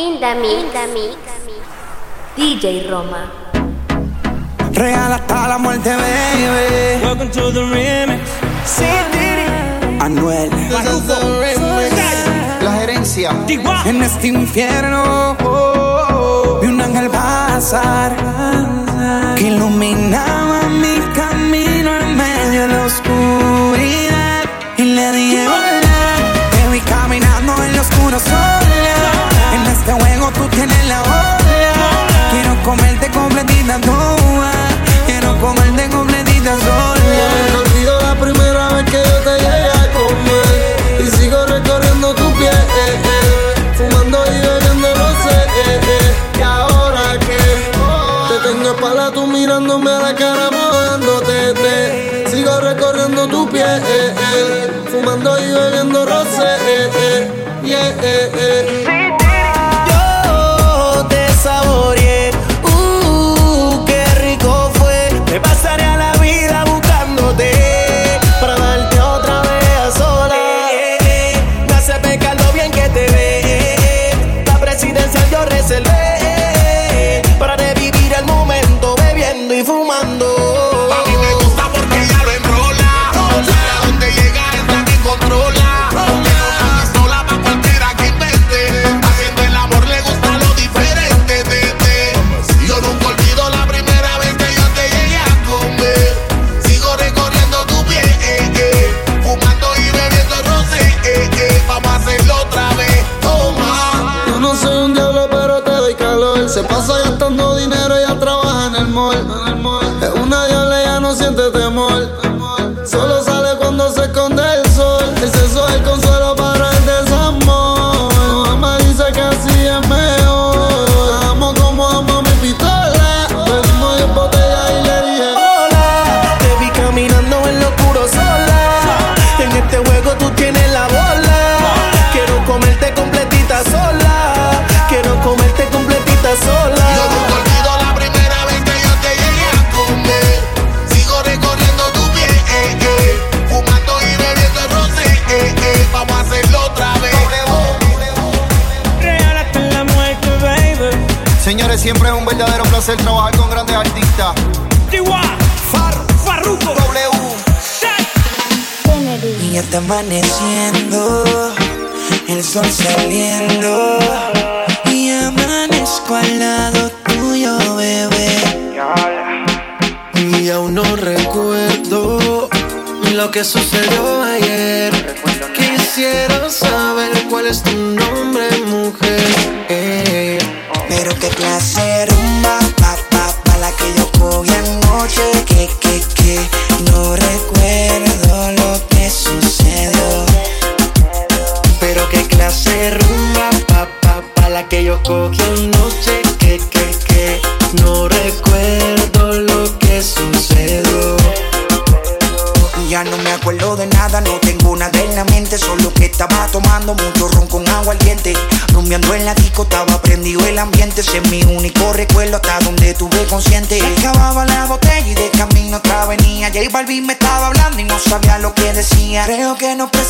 In the DJ Roma. Real hasta la muerte, baby. Welcome to the remix. Sam Diddy. Anuel. La gerencia. En este infierno. Oh, oh, oh. Vi un ángel pasar siempre es un verdadero placer trabajar con grandes artistas. Tiwa, Far, Farruko, W, Y ya está amaneciendo, el sol saliendo. Y amanezco al lado tuyo, bebé. Y aún no recuerdo lo que sucedió ayer. Quisiera saber cuál es tu nombre, pero qué clase rumba, pa, pa, pa la que yo cogí anoche. Que, que, que, no recuerdo lo que sucedió. Pero qué clase rumba, pa, pa, pa la que yo cogí J Balvin me estaba hablando y no sabía lo que decía. Creo que no pensaba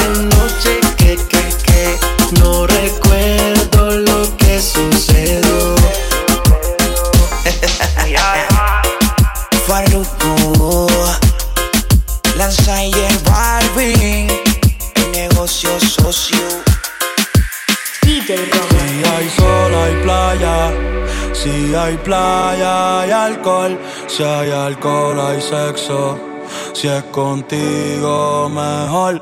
Si es contigo mejor.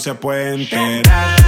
Se puede enterar.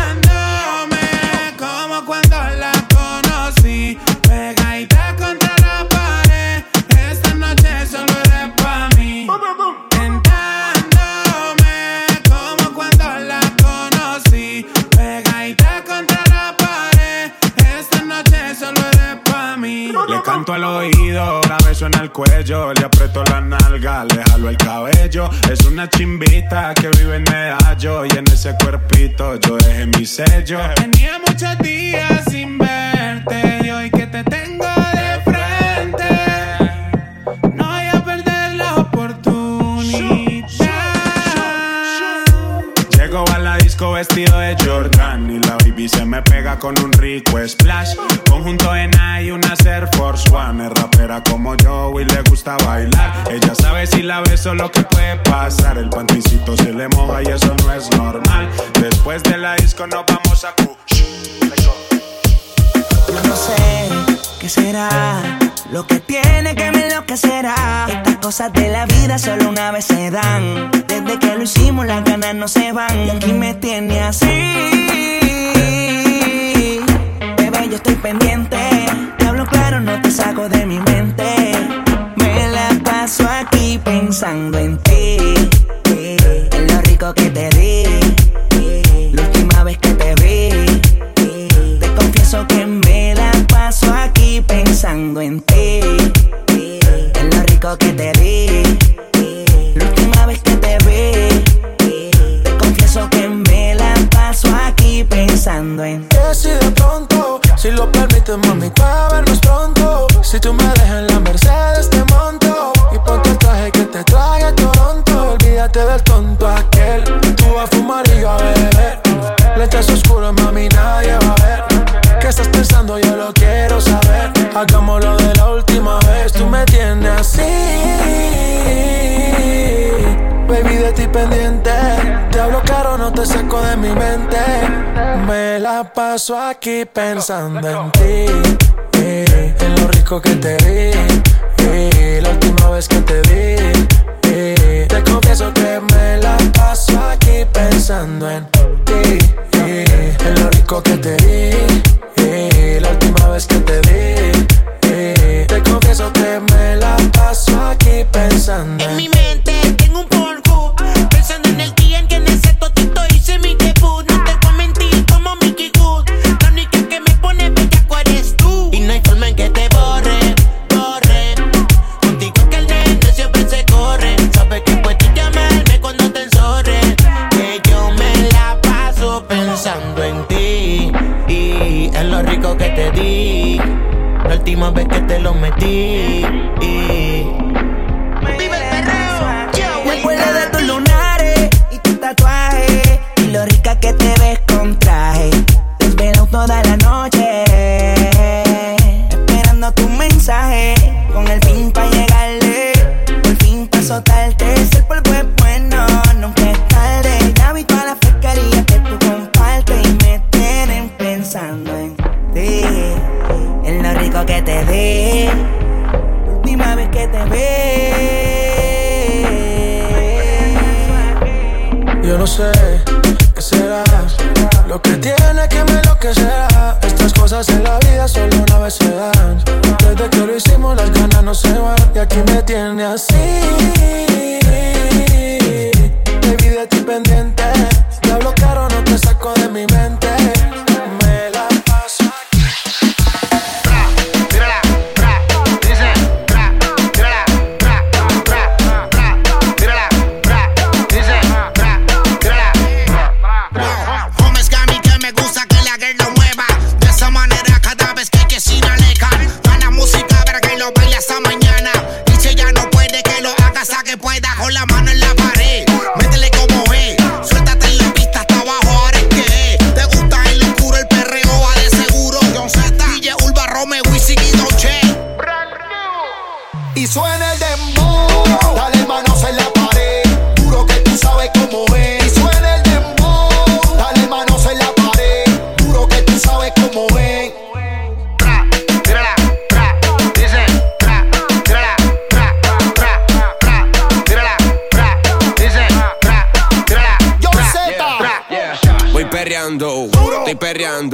aquí pensando en ti, eh, en lo rico que te di.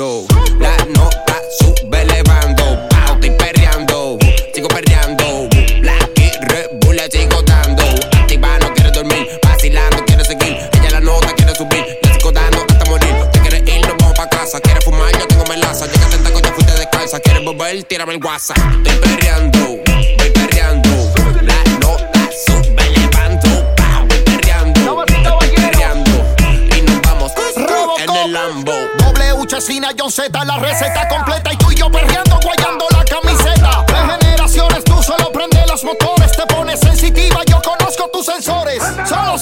La nota sube elevando. Pao, estoy perreando. Sigo perreando. La que rebula sigo dando. Activa, no quiere dormir. Vacilando, quiere seguir. Ella la nota quiere subir. Le sigo dando hasta morir. Te quieres ir, nos vamos pa' casa. Quieres fumar, yo tengo melaza. Llega tentaco, ya fuiste descalza. Quieres volver, tírame el guasa, Estoy perreando. generación Z, la receta completa y tú y yo perreando, guayando la camiseta. De generaciones, tú solo prende los motores, te pones sensitiva, yo conozco tus sensores. Solo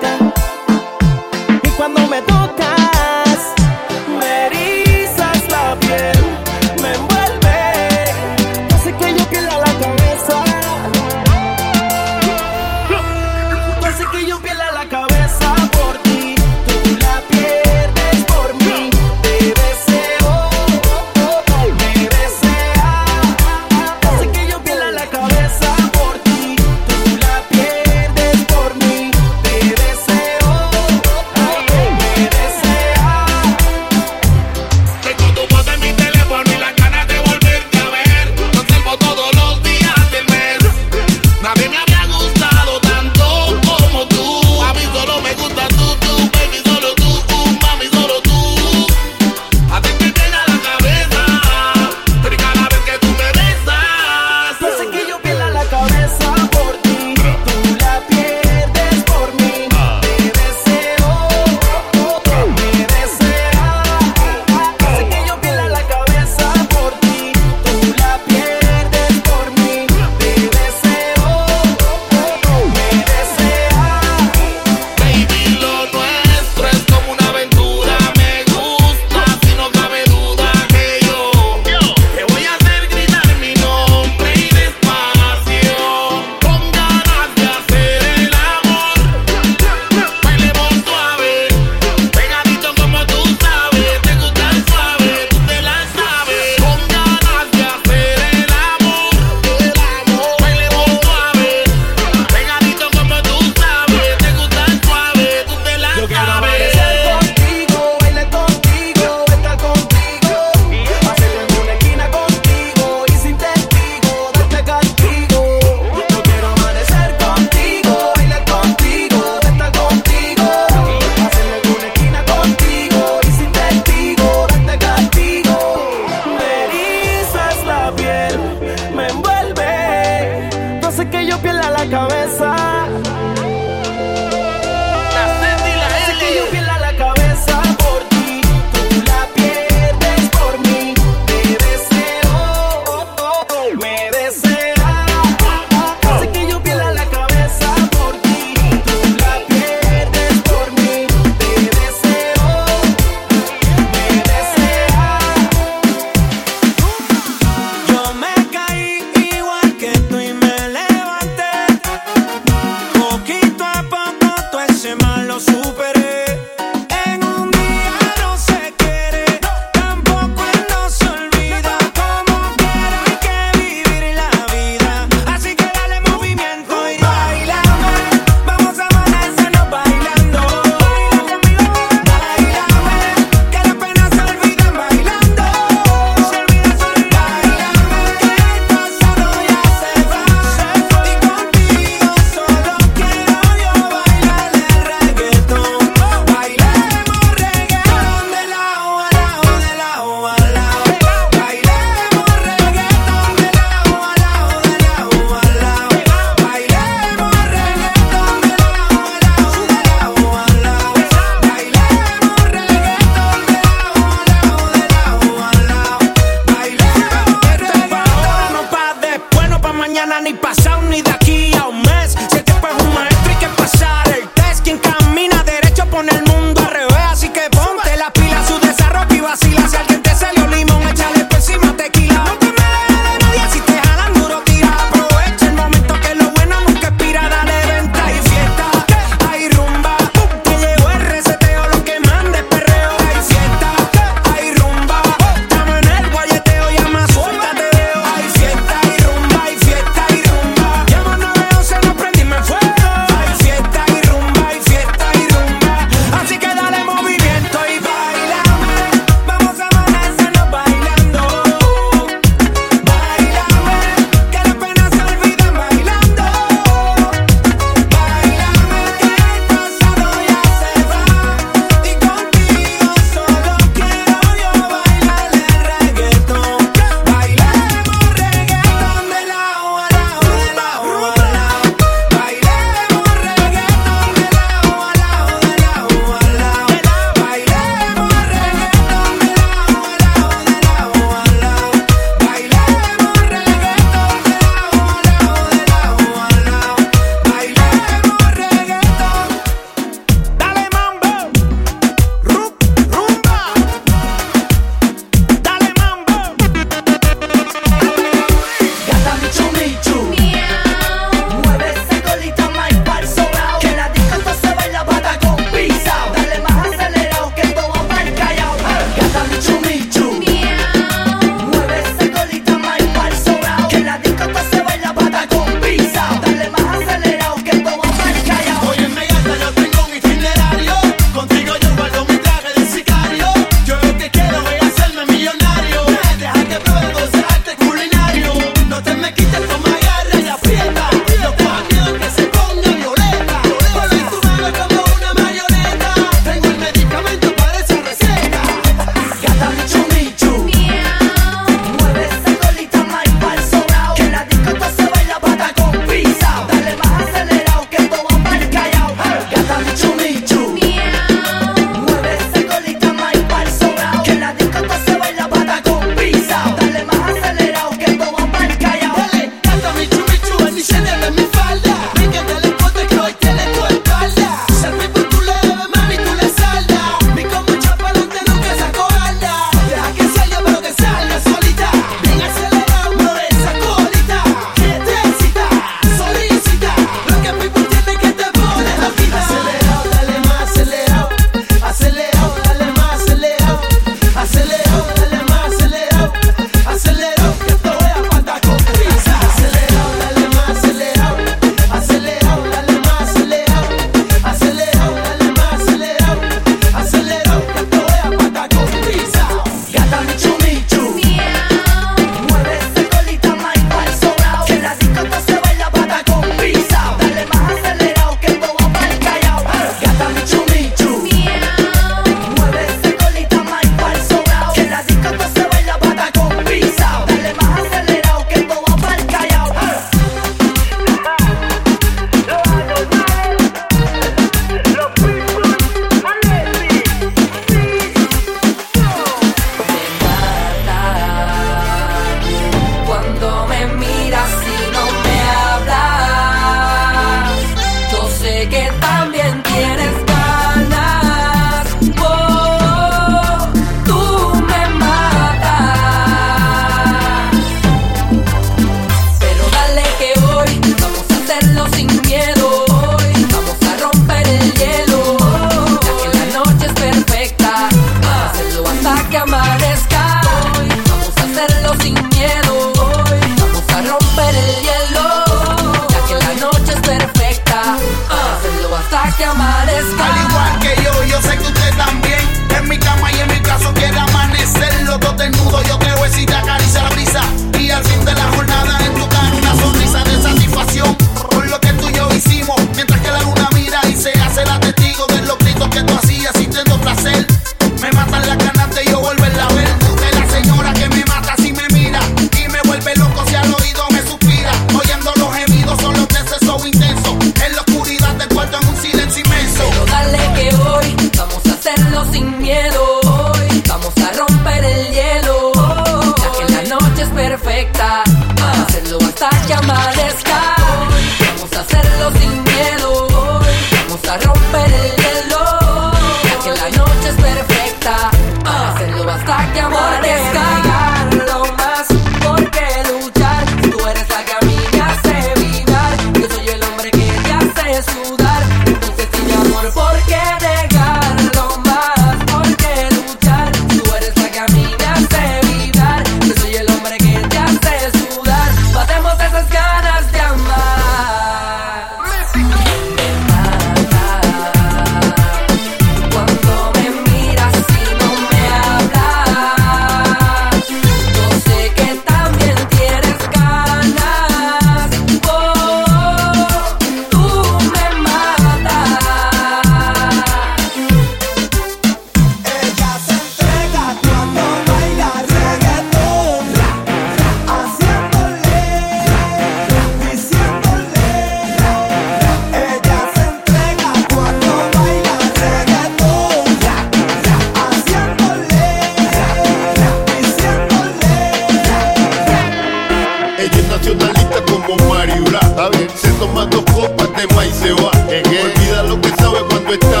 tema y se va. Olvida lo que sabe cuando está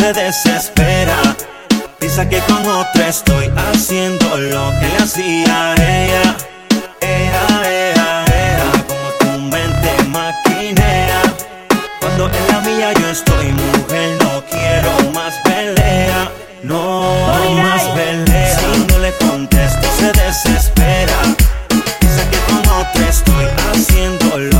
se desespera. Piensa que con otra estoy haciendo lo que le hacía a ella. Ea, ea, ea, como tu mente maquinea. Cuando en la mía yo estoy mujer, no quiero más pelea. No más pelea. Si no le contesto, se desespera. Piensa que con otra estoy haciendo lo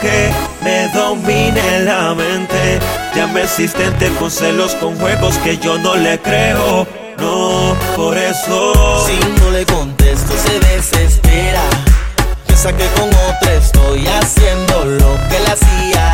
que me domine la mente. ya me existente con celos, con juegos que yo no le creo. No, por eso. Si no le contesto, se desespera. Piensa que con otra estoy haciendo lo que le hacía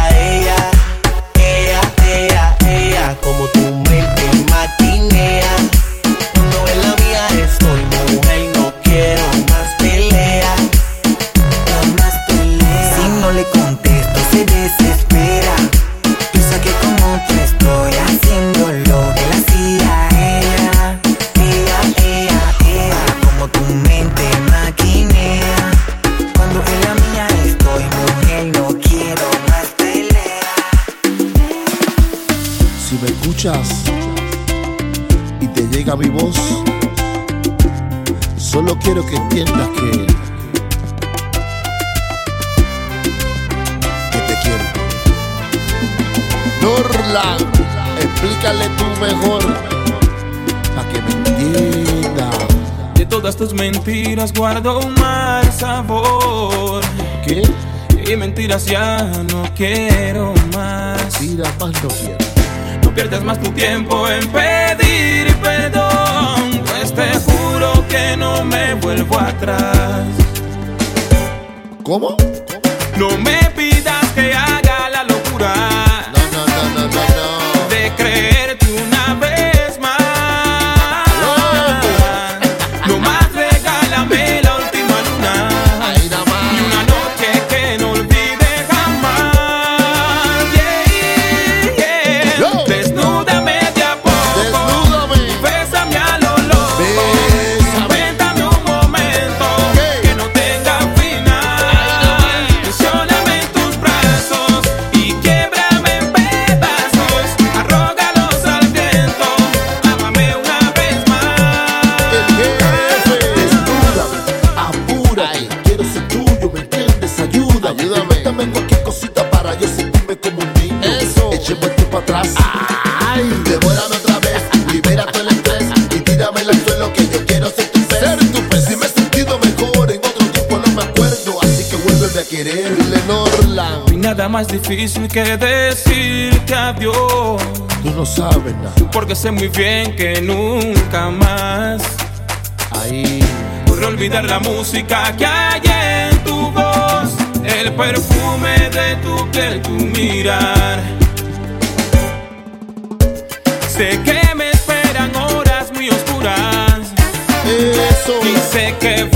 explícale tú mejor, para que me entienda. De todas tus mentiras guardo un mal sabor. ¿Qué? Y mentiras ya no quiero más. Mentiras más no quiero. No pierdas más tu tiempo en pedir perdón, pues te juro que no me vuelvo atrás. ¿Cómo? No me que decirte adiós. Tú no sabes nada. Porque sé muy bien que nunca más. Ahí. Podré olvidar la música que hay en tu voz. El perfume de tu piel, tu mirar. Sé que me esperan horas muy oscuras. Eso. Y sé que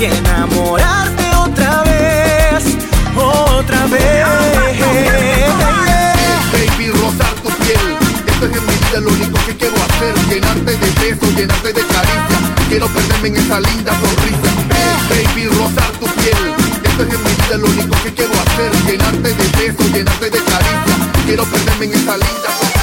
y enamorarte otra vez, otra vez. Baby, rozar tu piel, esto es en mi vida lo único que quiero hacer, llenarte de besos, llenarte de caricias, quiero perderme en esa linda sonrisa. Baby, rozar tu piel, esto es en mi vida lo único que quiero hacer, llenarte de besos, llenarte de caricias, quiero perderme en esa linda sonrisa.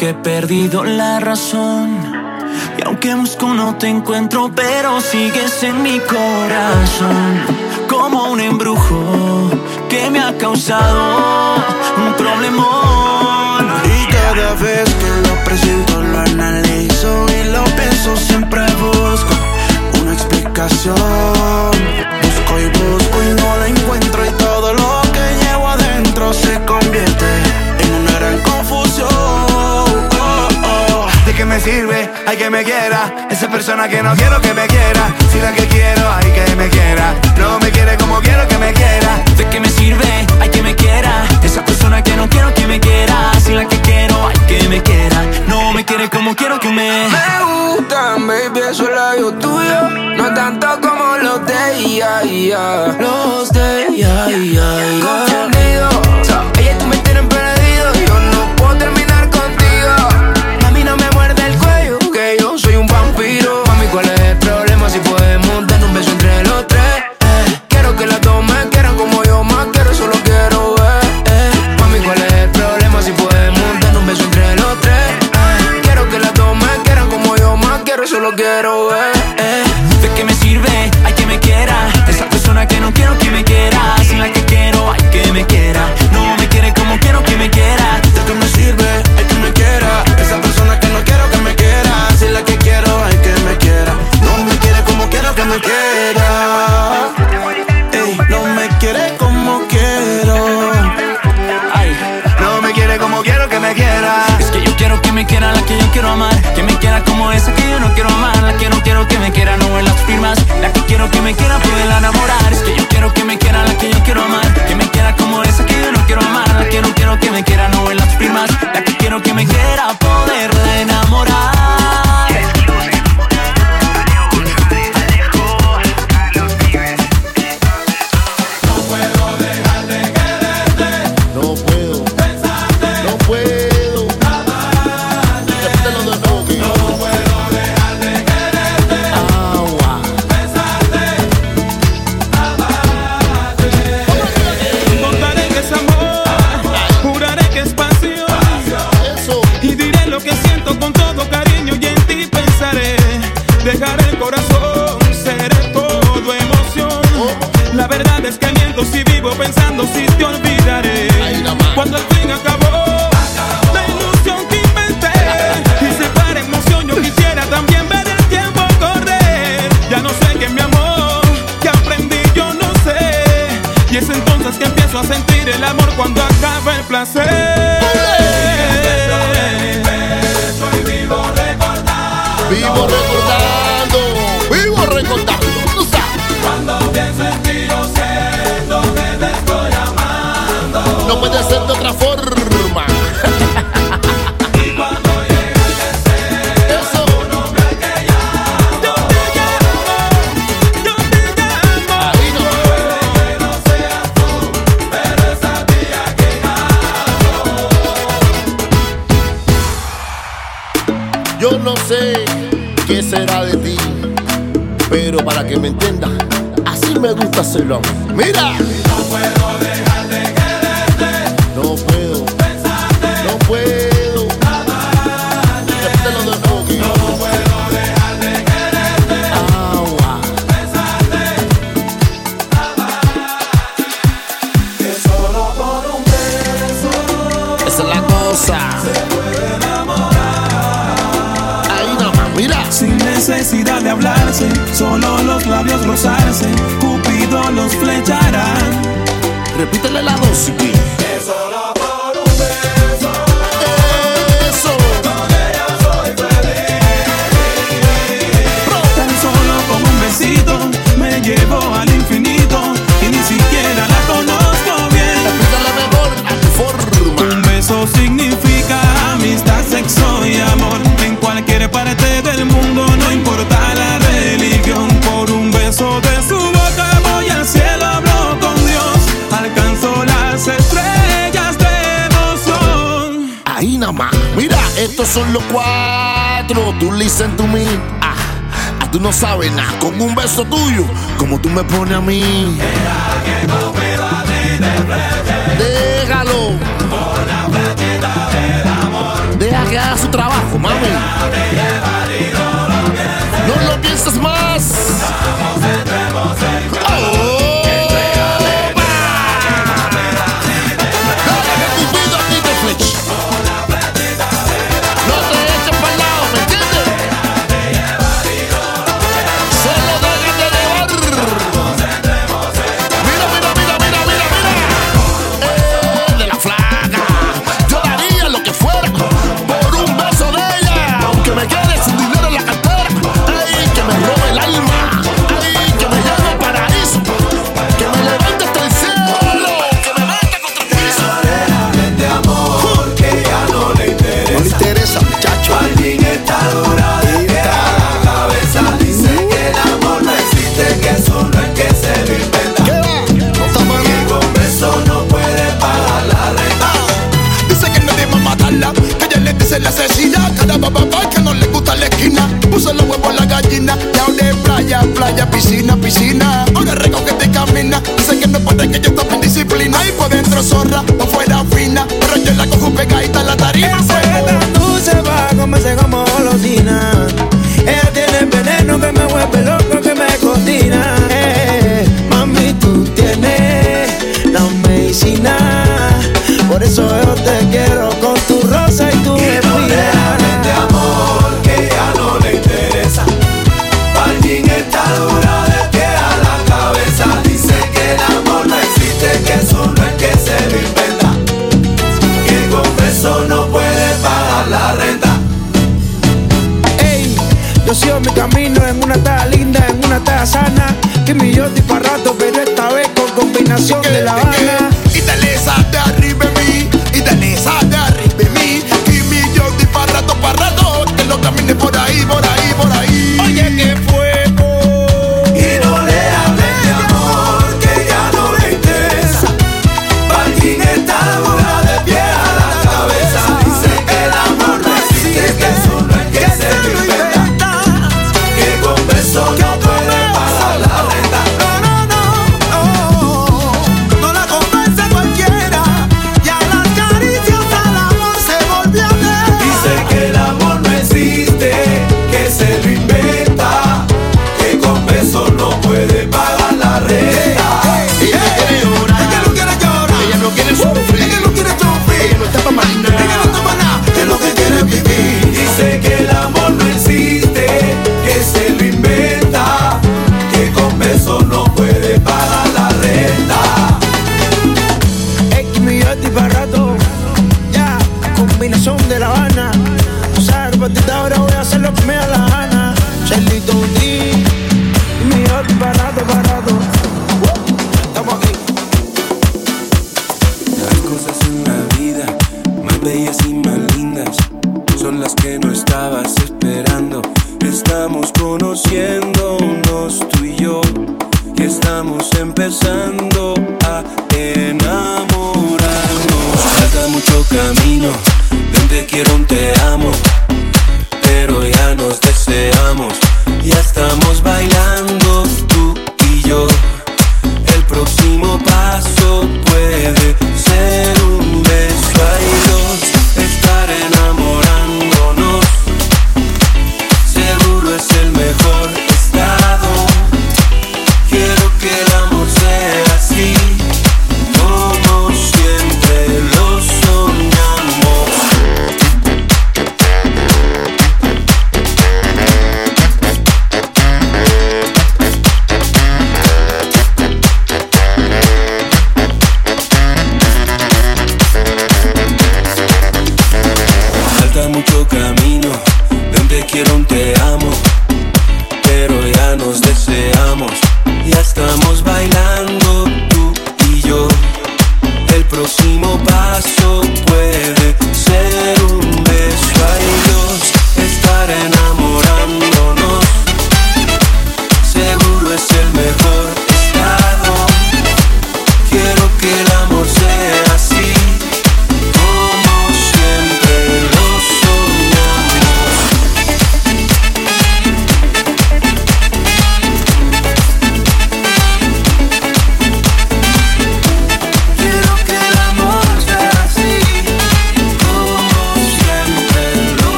Que he perdido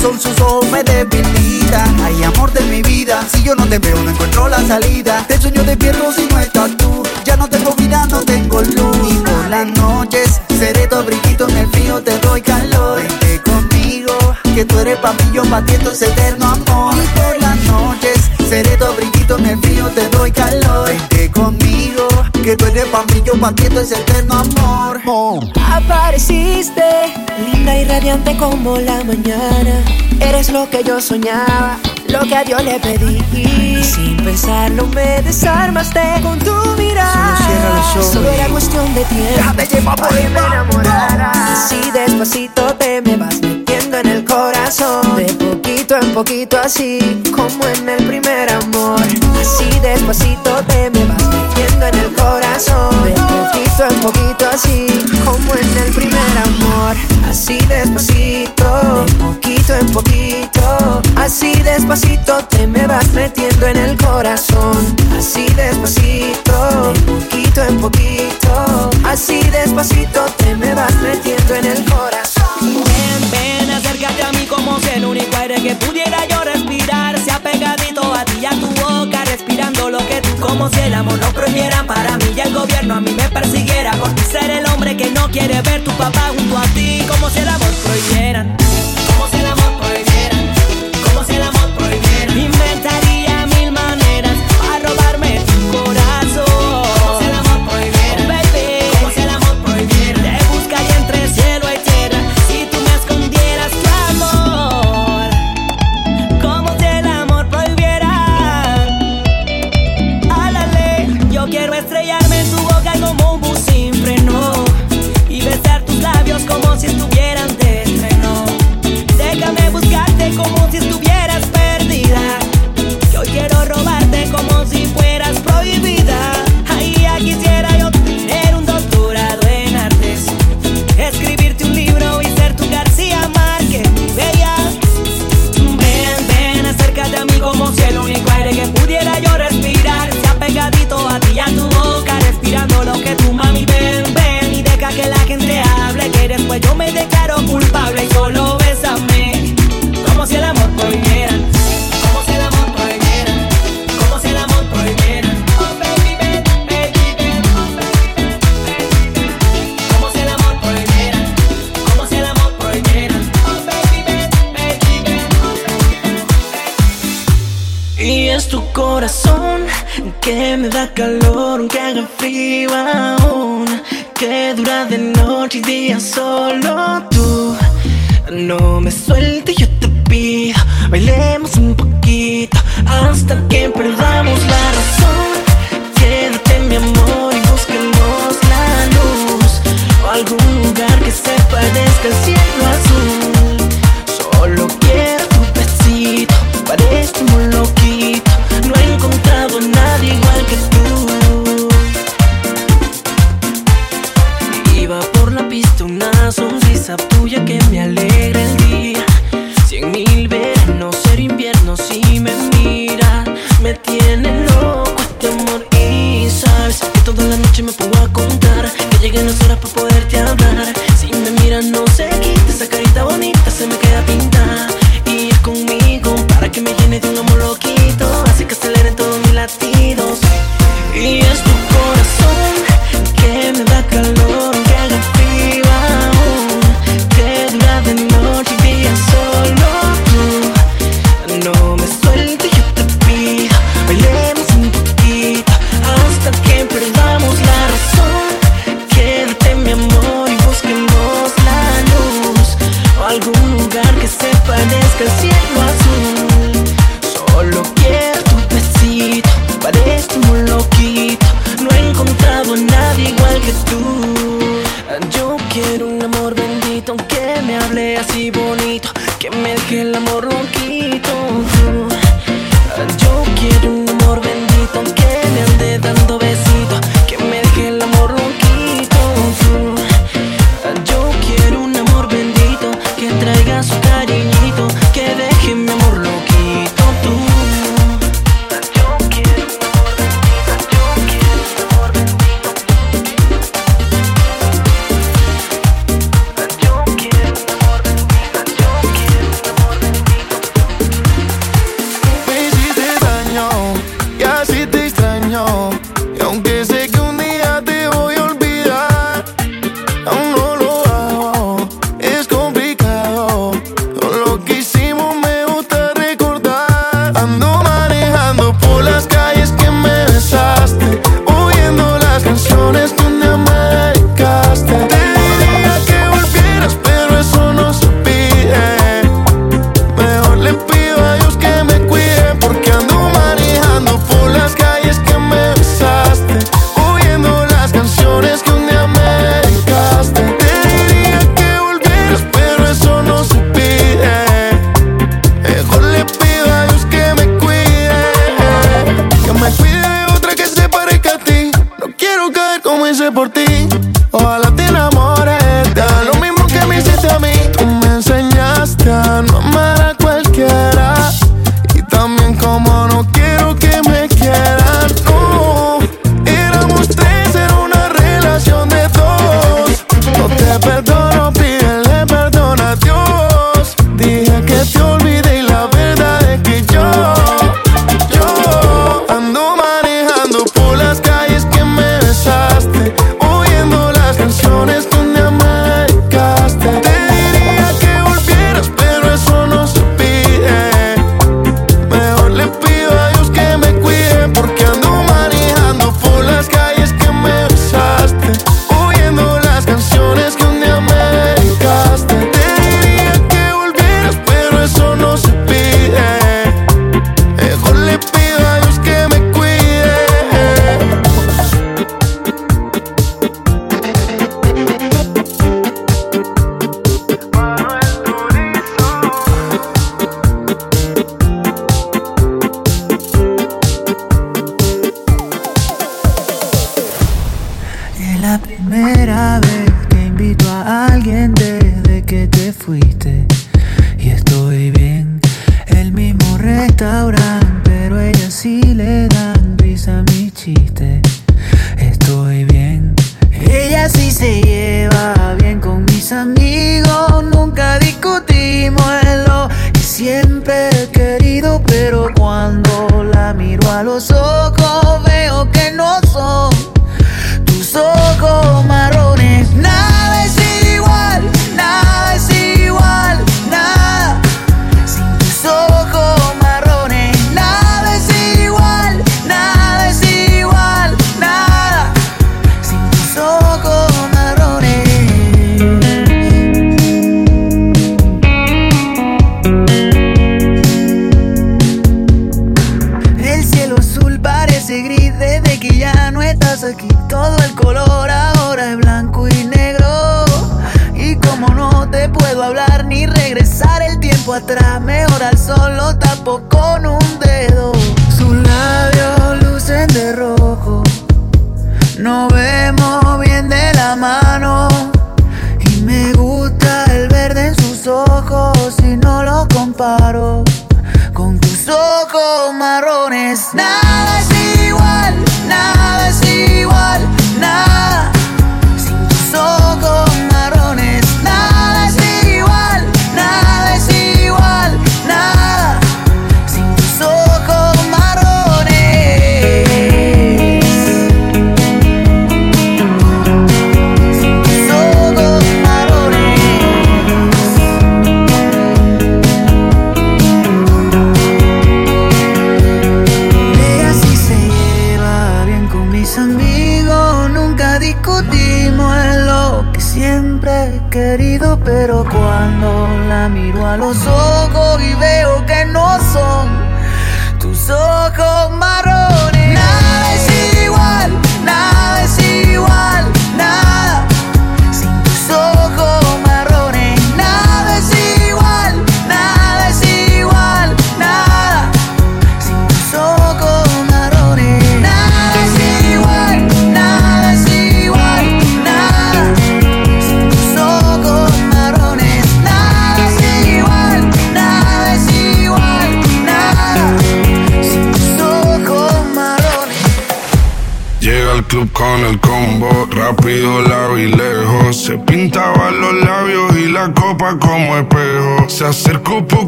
son sus ojos me debilitan. Ay, amor de mi vida, si yo no te veo, no encuentro la salida. Te sueño despierto si no estás tú. Ya no tengo vida, no tengo luz. Y por las noches seré tu abriguito en el frío, te doy calor. Vente conmigo, que tú eres pa' mí, yo pa' ti, esto es eterno amor. Y por las noches seré tu abriguito en el frío, te doy calor. Vente conmigo que tú eres pa' mí, yo pa' ti, esto es eterno amor. Apareciste, linda y radiante como la mañana. Eres lo que yo soñaba, lo que a Dios le pedí. Y Sin pensarlo me desarmaste con tu mirada. Solo, Solo era cuestión de tiempo. Déjate llevar por me enamorar Así despacito te me vas en el corazón, de poquito en poquito así, como en el primer amor. Así despacito te me vas metiendo en el corazón, de poquito en poquito así, como en el primer amor. Así despacito, de poquito en poquito, así despacito te me vas metiendo en el corazón. Así despacito, de poquito en poquito, así despacito te me vas metiendo en el corazón acércate a mí como si el único aire que pudiera yo respirar sea pegadito a ti y a tu boca, respirando lo que tú como si el amor no prohibiera para mí y el gobierno a mí me persiguiera por ser el hombre que no quiere ver tu papá junto a ti como si el amor prohibieran. que me da calor aunque haga frío aún que dura de noche y día solo tú. No me sueltes yo te pido bailemos un poquito hasta que perdamos la razón. Quédate mi amor y busquemos la luz o algún lugar que se parezca al cielo. unas horas para poderte hablar. que tú. Yo quiero un amor bendito que me hable así bonito, que me deje el amor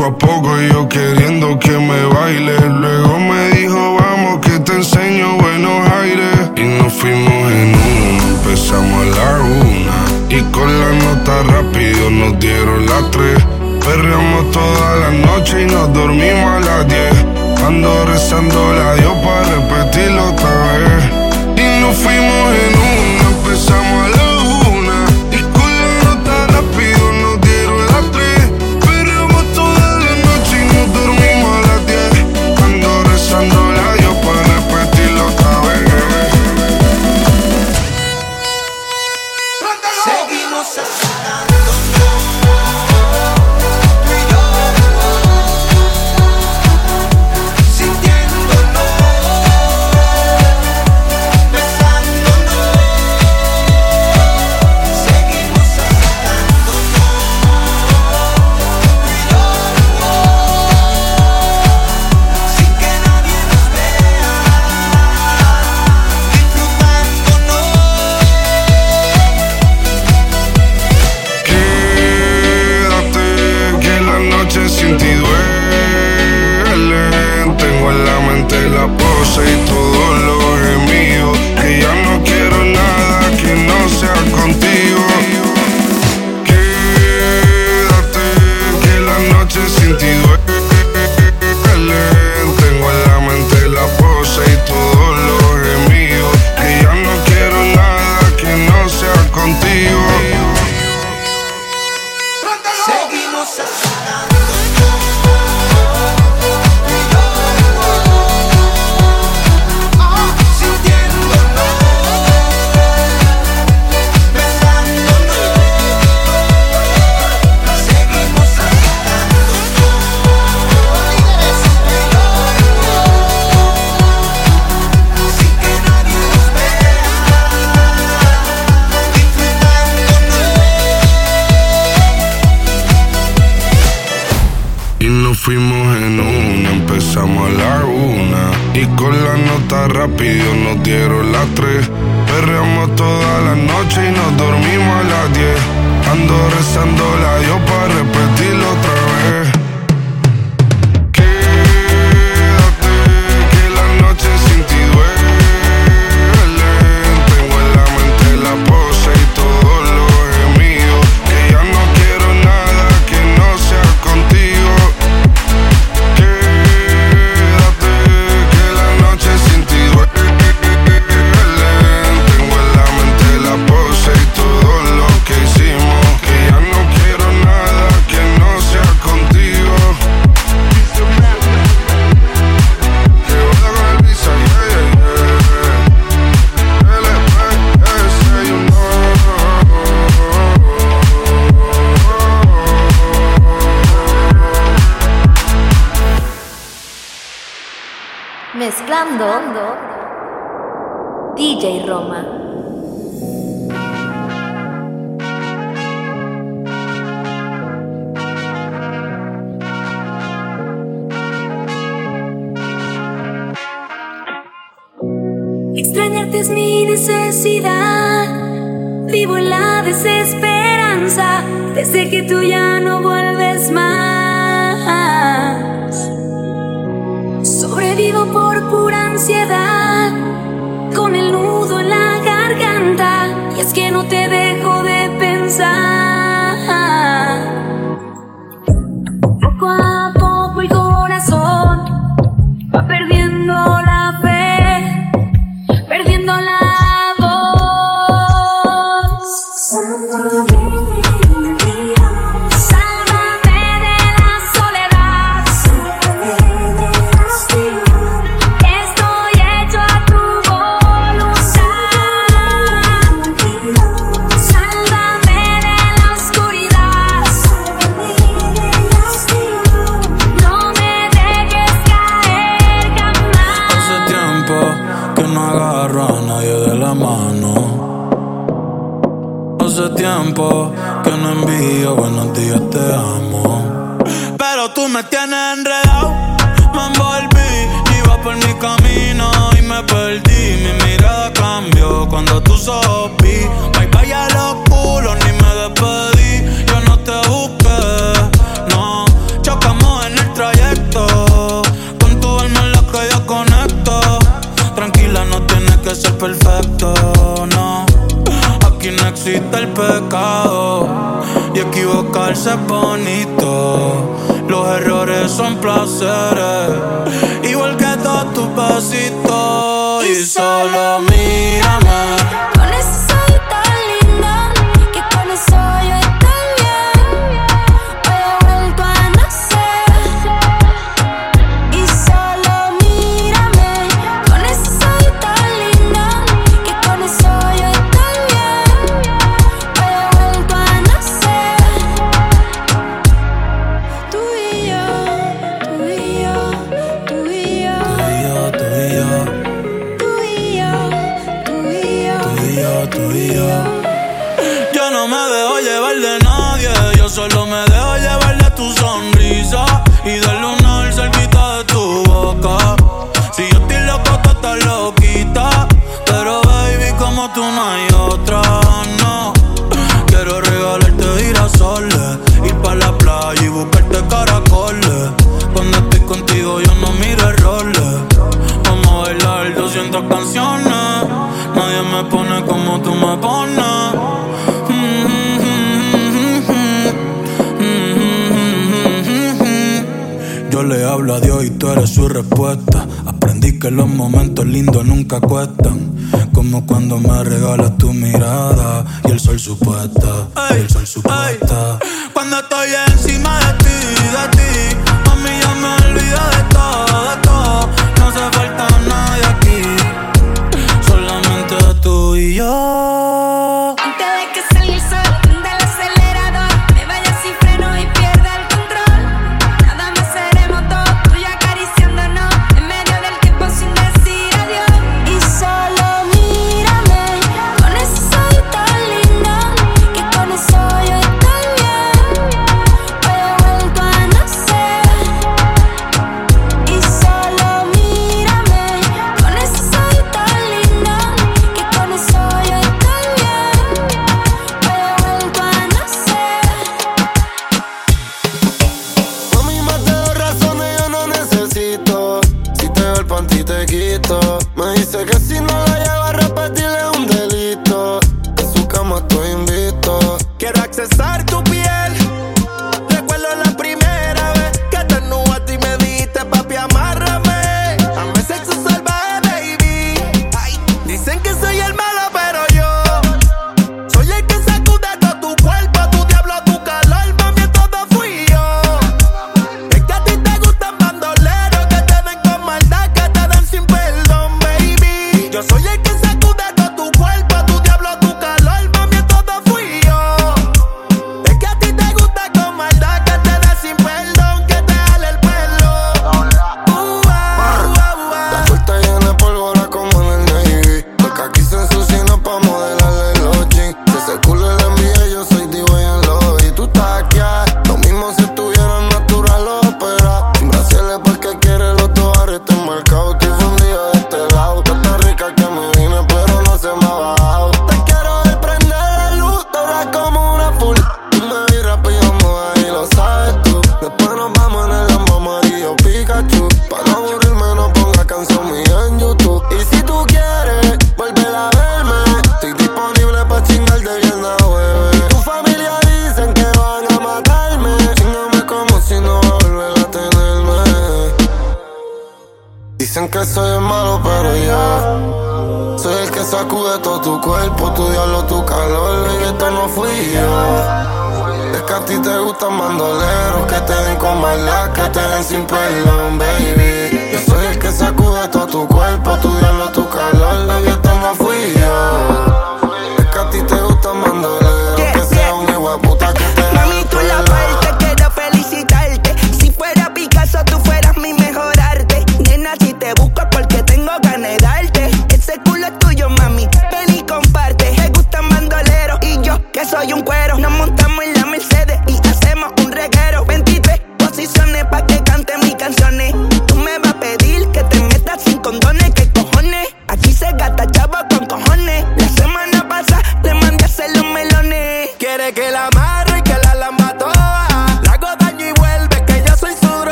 poco a poco yo queriendo que me baile. Luego me dijo, vamos que te enseño buenos aires. Y nos fuimos en uno, empezamos a la una. Y con la nota rápido nos dieron las tres. Perreamos toda la noche y nos dormimos a las diez. Ando rezando la diopa Mezclando DJ Roma. Extrañarte es mi necesidad, vivo en la desesperanza, desde que tú ya no vuelves más. por pura ansiedad. y equivocarse es bonito. Los errores son placeres, igual que todos tus besitos y solo me cuesta panty te quito. Me dice que si no la llevo a repetir es un delito. En su cama estoy invito. Quiero accesar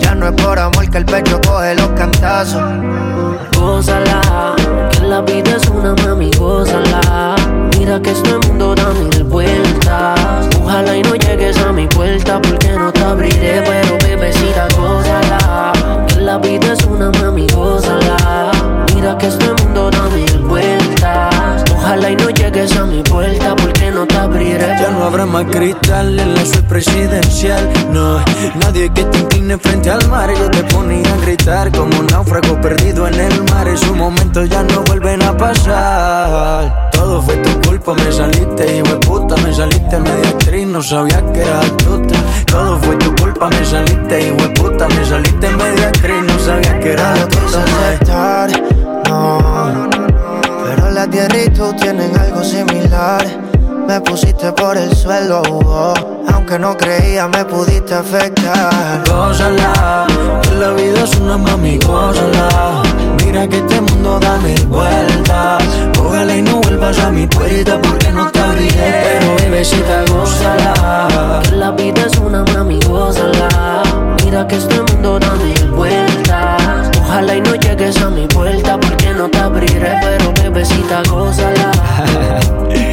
Ya no es por amor que el pecho coge los cantazos. Gózala, que la vida es una mami, gózala. Mira que este mundo da mil vueltas. Ojalá y no llegues a mi puerta porque no te abriré, pero bebecita, gózala. Que la vida es una mami, gózala. Mira que este mundo Ya no habrá más cristal en la suite presidencial, no. Nadie que te incline frente al mar. Yo te ponía a gritar como un náufrago perdido en el mar. Esos momentos ya no vuelven a pasar. Todo fue tu culpa, me saliste, hijo de puta. Me saliste media actriz, no sabía que eras astuta. Todo fue tu culpa, me saliste, hijo de puta. Me saliste media actriz, no sabía que eras astuta. No, no, no, Pero la tierra y tú tienen algo similar. Me pusiste por el suelo, oh. aunque no creía me pudiste afectar. Gózala, que la vida es una mami, gózala. Mira que este mundo da mil vueltas. Póngale y no vuelvas a mi puerta porque no te abriré. Pero bebecita, gózala. Que la vida es una mami, gózala. Mira que este mundo da mil vueltas. Ojalá y no llegues a mi puerta porque no te abriré. Pero bebecita, gózala.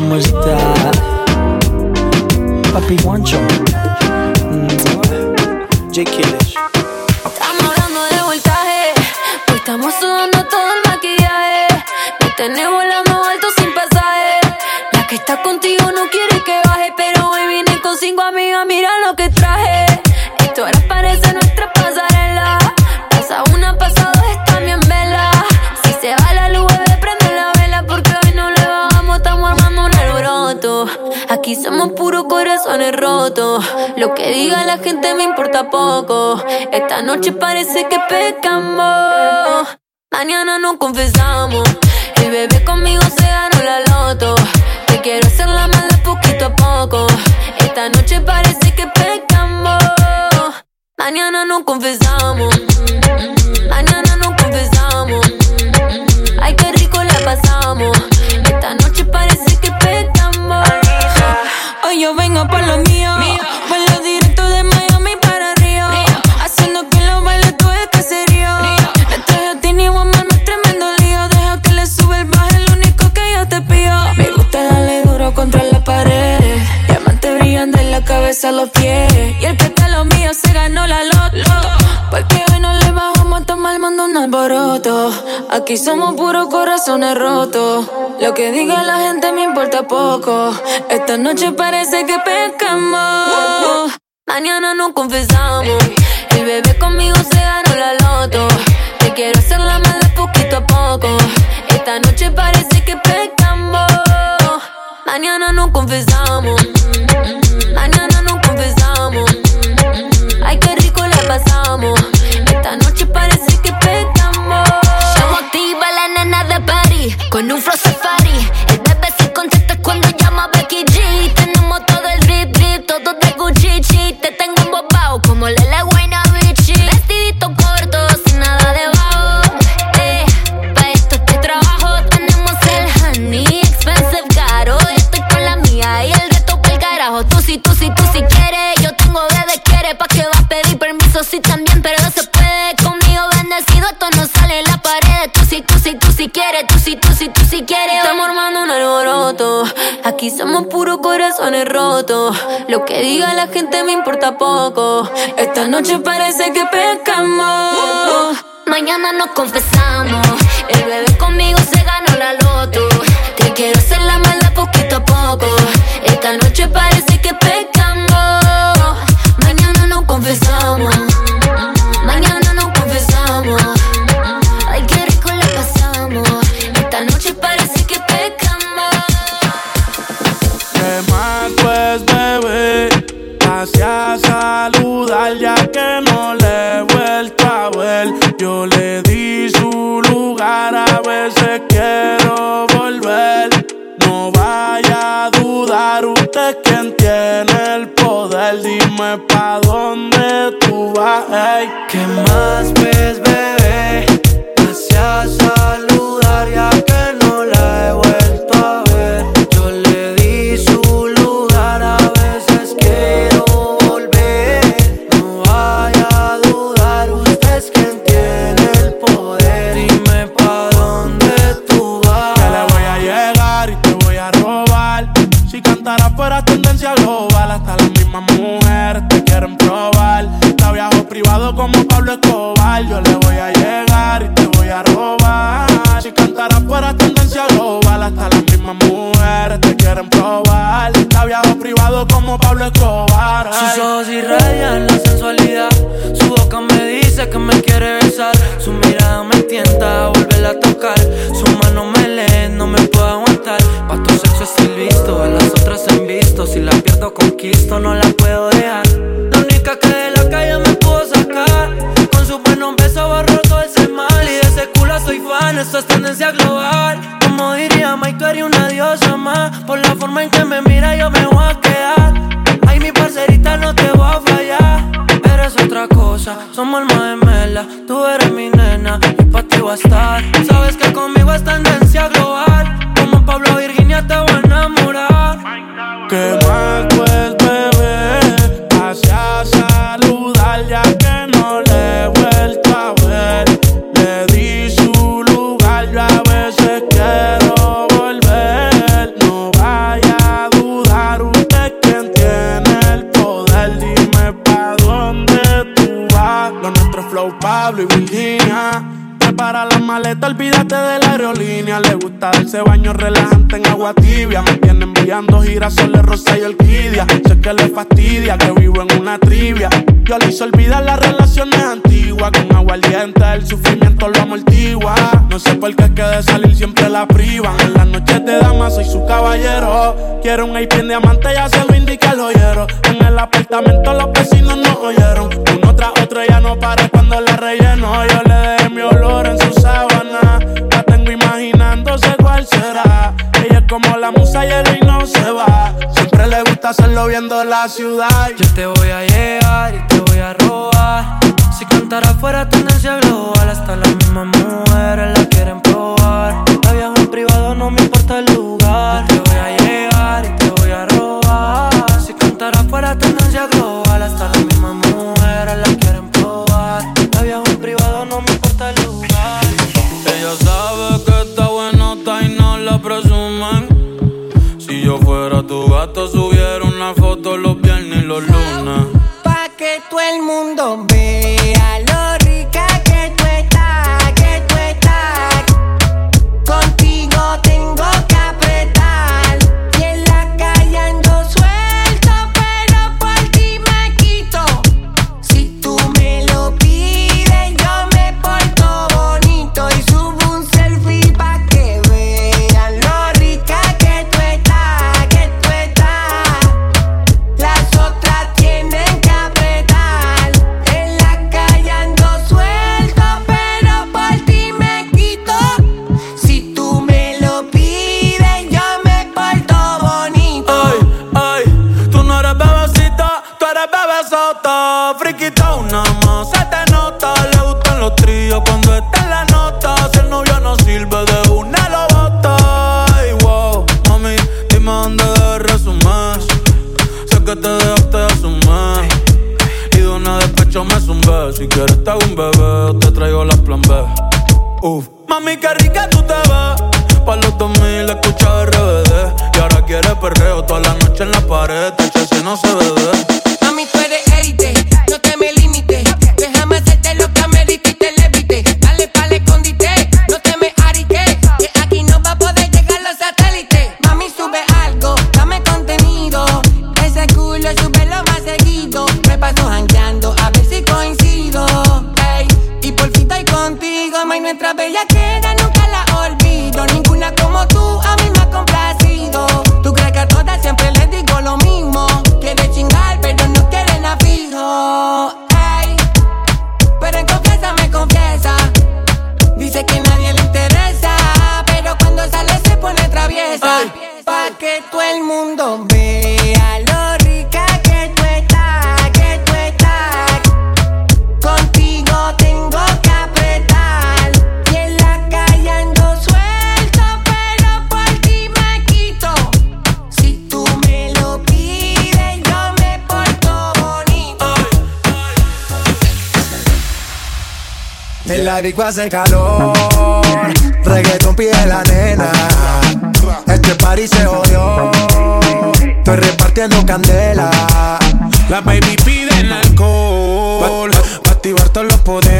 ¿cómo está? Papi Guancho. Mm. J. Killish. Estamos hablando de voltaje, pues estamos Lo que diga la gente me importa poco. Esta noche parece que pecamos. Mañana nos confesamos. El bebé conmigo se ganó la loto. Te quiero hacer la mala poquito a poco. Esta noche parece que pecamos. Mañana nos confesamos. Mañana nos confesamos. Ay, qué rico la pasamos. Esta noche parece que pecamos. Cabeza los pies. Y el que está lo mío se ganó la loto. Porque hoy no le bajamos a tomar mando un alboroto. Aquí somos puros corazones rotos. Lo que diga la gente me importa poco. Esta noche parece que pecamos. Mañana nos confesamos. El bebé conmigo se ganó la loto. Te quiero hacer la mala poquito a poco. Esta noche parece que pecamos. Mañana nos confesamos. Mañana. Ay, qué rico la pasamos. Esta noche parece que pecamos. Llamo activa la nena de París con un flow safari. El bebé se contesta cuando llama Becky G. Tenemos todo el drip drip, todo de Gucci. Te tengo embobado como Lele Guaynabichi. Vestidito corto, sin nada debajo. Eh, pa' esto este trabajo tenemos el honey expensive caro. Estoy con la mía y el resto pa'l carajo. Tú sí, tú sí, tú sí quieres. Yo tengo bebé quiere pa' que va. Sí también, pero no se puede conmigo bendecido. Esto no sale en la pared. Tú sí, tú sí, tú sí quieres. Tú sí, tú sí, tú sí quieres. Estamos armando un alboroto. Aquí somos puros corazones rotos. Lo que diga la gente me importa poco. Esta noche parece que pecamos. Mañana nos confesamos. El bebé Quiero un IP en diamante, ya se lo indica el joyero. En el apartamento los vecinos no oyeron. Uno tras otro ya no para cuando la relleno. Yo le dejé mi olor en su sábana. La tengo imaginándose cuál será. Ella es como la musa y el no se va. Siempre le gusta hacerlo viendo la ciudad. Yo te voy a llegar y te voy a robar. Si cantara fuera tendencia global, hasta las mismas mujeres la quieren probar. La privado, no me importa el lugar. Te voy a llegar bebé, te traigo las plan B. Uf, mami, qué rica tú te ves. Pa' los 2000 escucha RBD. Y ahora quieres perreo toda la noche en la pared. Te si no se ve. Mami, tú eres élite, la disco hace calor, reggaetón pide la nena. Este party se jodió, estoy repartiendo candela. La baby piden alcohol Pa' activar todos los poderes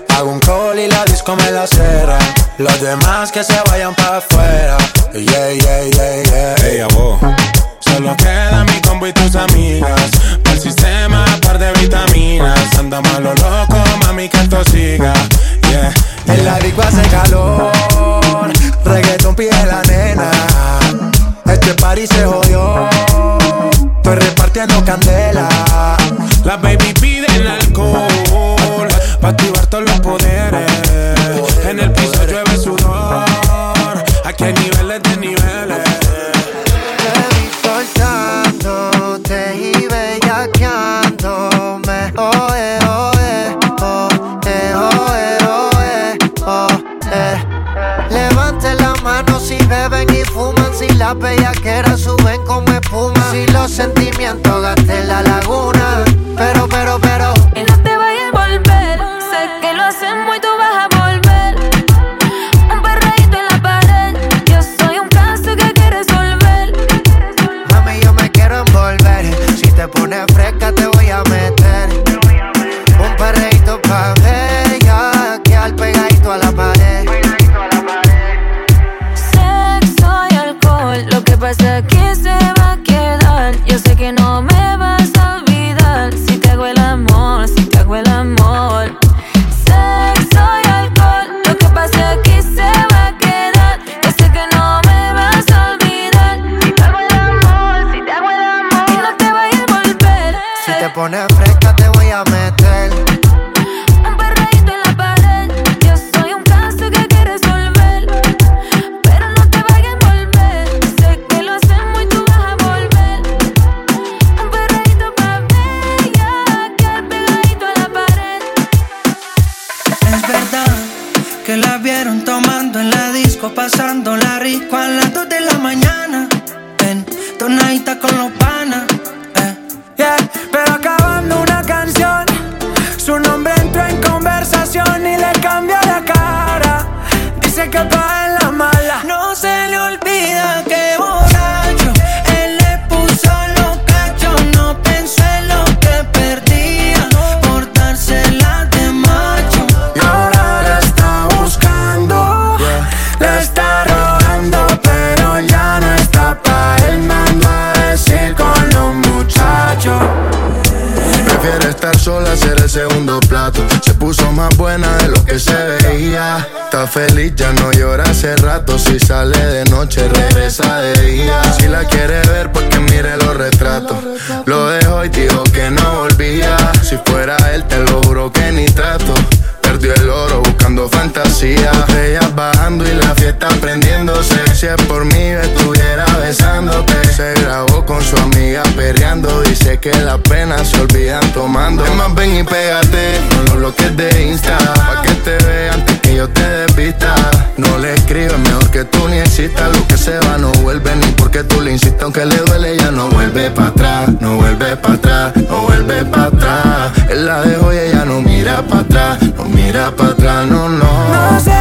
Hago un call y la disco me la cera. Los demás que se vayan para afuera. Yeah, yeah, yeah, yeah. Hey, abo. Solo queda mi combo y tus amigas Para el sistema, par de vitaminas Andamos a lo loco, mami, que esto siga Yeah, En la disco hace calor, reggaetón pide la nena. Este party se jodió, estoy repartiendo candela. La baby pide el alcohol Pa' activar todos los poderes. En el piso llueve sudor. Aquí hay niveles de niveles. Soltándote y bellaqueándome. Oh, eh, oh, eh, oh, eh, oh, eh, oh, eh, oh, eh. Levanten la mano si beben y fuman. Si las bellaqueras suben como espuma. Si los sentimientos gasten la laguna poner Se puso más buena de lo que se veía. Está feliz, ya no llora hace rato. Si sale de noche, regresa de día. Si la quiere ver, pues que mire los retratos. Lo dejó y dijo que no volvía. Si fuera él, te lo juro que ni trato perdió el oro buscando fantasía. Ellas bajando y la fiesta prendiéndose. Si es por mí, esto que las penas se olvidan tomando. Es más, ven y pégate con los bloques de Insta. Pa' que te vea antes que yo te despista. No le escribes, mejor que tú ni existas. Lo que se va no vuelve, ni porque tú le insistas. Aunque le duele, ya no vuelve pa' atrás. No vuelve pa' atrás, no vuelve pa' atrás. Él la dejó y ella no mira pa' atrás. No mira pa' atrás, no, no. No se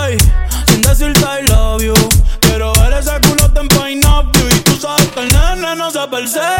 ay, sin decirte I love you. Pero ver ese culo te empaina, y tú sabes que el nene no se percibe.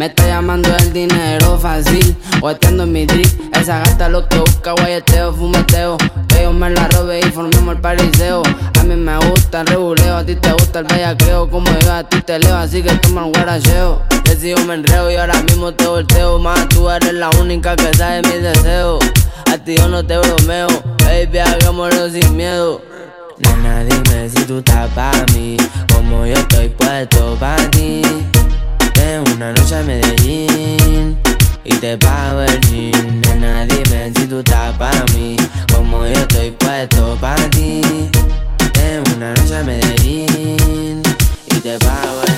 Me está llamando el dinero fácil o estando en mi drip. Esa gata lo que busca, guayeteo, fumeteo. Que yo me la robe y formemos el pariseo. A mí me gusta el reguleo, a ti te gusta el bellaqueo. Como yo a ti te leo, así que toma el guaracheo. Decido me enreo y ahora mismo te volteo. Más tú eres la única que sabe mis deseos. A ti yo no te bromeo, baby, hagámoslo sin miedo. Nena, dime si tú estás pa' mí, como yo estoy puesto pa' ti. Ven una noche a Medellín y te pago el jean. Nena, dime si tú estás pa' mí, como yo estoy puesto pa' ti. Ven una noche a Medellín y te pago el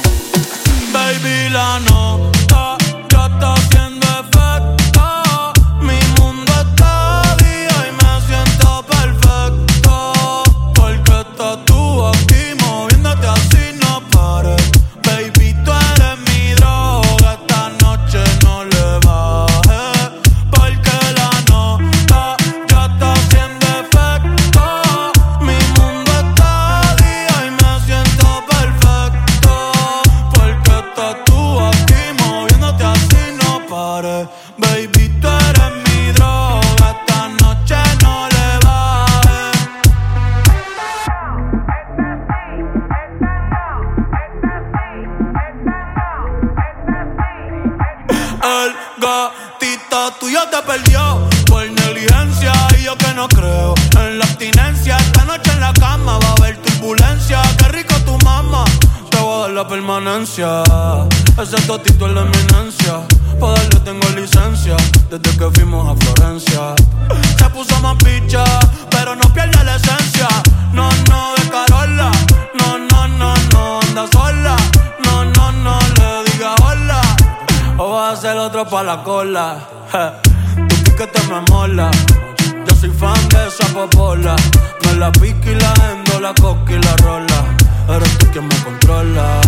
Baby, la nota ya está El gatito tuyo te perdió por negligencia y yo que no creo en la abstinencia. Esta noche en la cama va a haber turbulencia. Qué rico tu mamá, te voy a dar la permanencia. Ese totito es la eminencia. Pa' darle tengo licencia desde que fuimos a Florencia. Se puso más picha, pero no pierde la esencia. No, no, de Carola. Otro la cola. Tu piquete me mola. Yo soy fan de esa popola. Me la pica y la endo, la coca y la rola. Eres tú quien me controla.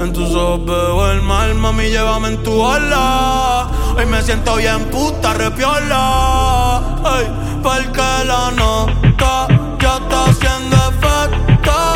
En tus ojos veo el mal, mami, llévame en tu ola. Hoy me siento bien puta, repiola. Ay, porque la nota ya está haciendo efecto.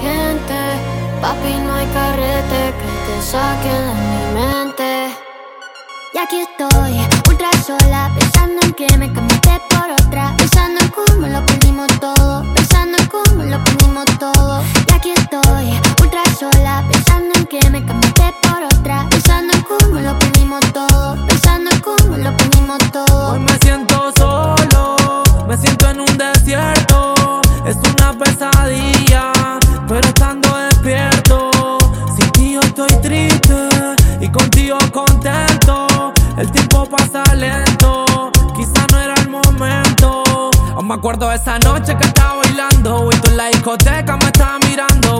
gente Papi no hay carrete que te saque de mi mente. Y aquí estoy, acuerdo esa noche que estaba bailando y tú en la discoteca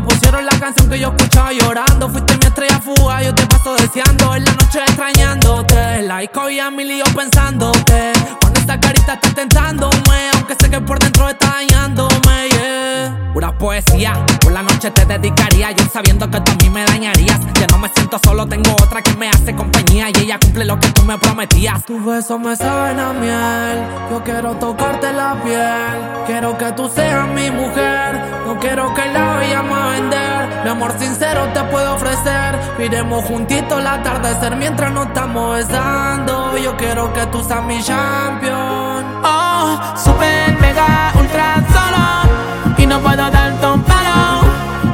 Pusieron la canción que yo escuchaba llorando. Fuiste mi estrella fuga, yo te paso deseando. En la noche extrañándote. En la disco y a mi lío pensándote. Cuando esa carita está tentándome, aunque sé que por dentro está dañándome. Yeah. Pura poesía, por la noche te dedicaría. Yo sabiendo que tú a mí me dañarías. Ya no me siento solo, tengo otra que me hace compañía. Y ella cumple lo que tú me prometías. Tus besos me saben a miel. Yo quiero tocarte la piel. Quiero que tú seas mi mujer. No quiero que la vayamos Mi amor sincero te puedo ofrecer. Iremos juntitos al atardecer mientras nos estamos besando. Yo quiero que tú seas mi champion. Oh, super mega ultra solo y no puedo darte un palo.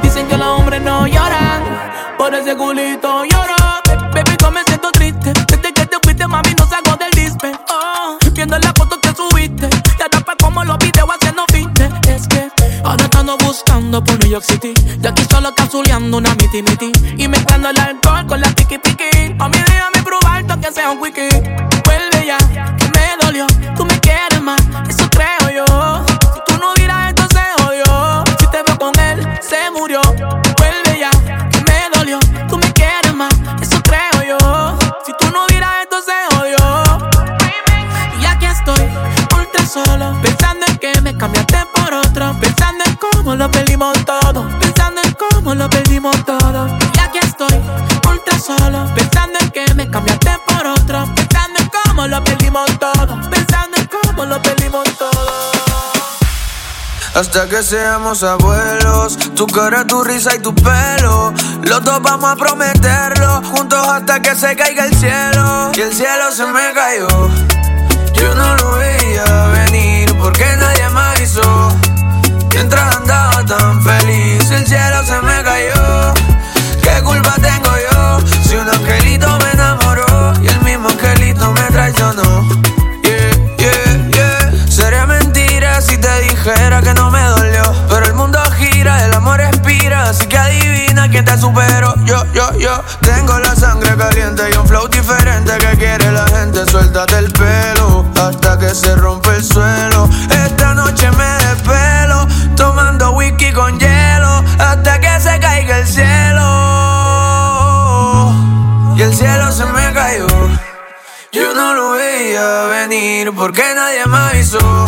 Dicen que los hombres no lloran, por ese culito lloro. Por New York City, y aquí solo capsuleando una miti miti y mezclando el alcohol con la tiki tiki. Mami, déjame probar que sea un wiki. Cómo lo perdimos todo. Pensando en cómo lo perdimos todo. Y aquí estoy, ultra solo. Pensando en que me cambiaste por otro. Pensando en cómo lo perdimos todo. Pensando en cómo lo perdimos todo. Hasta que seamos abuelos, tu cara, tu risa y tu pelo. Los dos vamos a prometerlo, juntos hasta que se caiga el cielo. Y el cielo se me cayó. Yo no lo veía venir porque nadie me avisó. Mientras andaba tan feliz, el cielo se me cayó. ¿Qué culpa tengo yo? Si un angelito me enamoró y el mismo angelito me traicionó. Yeah, yeah, yeah. Sería mentira si te dijera que no me dolió. Pero el mundo gira, el amor expira. Así que adivina quién te superó. Yo, yo, yo. Tengo la sangre caliente y un flow diferente que quiere la gente. Suéltate el pelo hasta que se rompe el suelo. Porque nadie me avisó.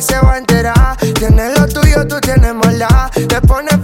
se va a enterar. Tienes lo tuyo, tú tienes maldad. Te pones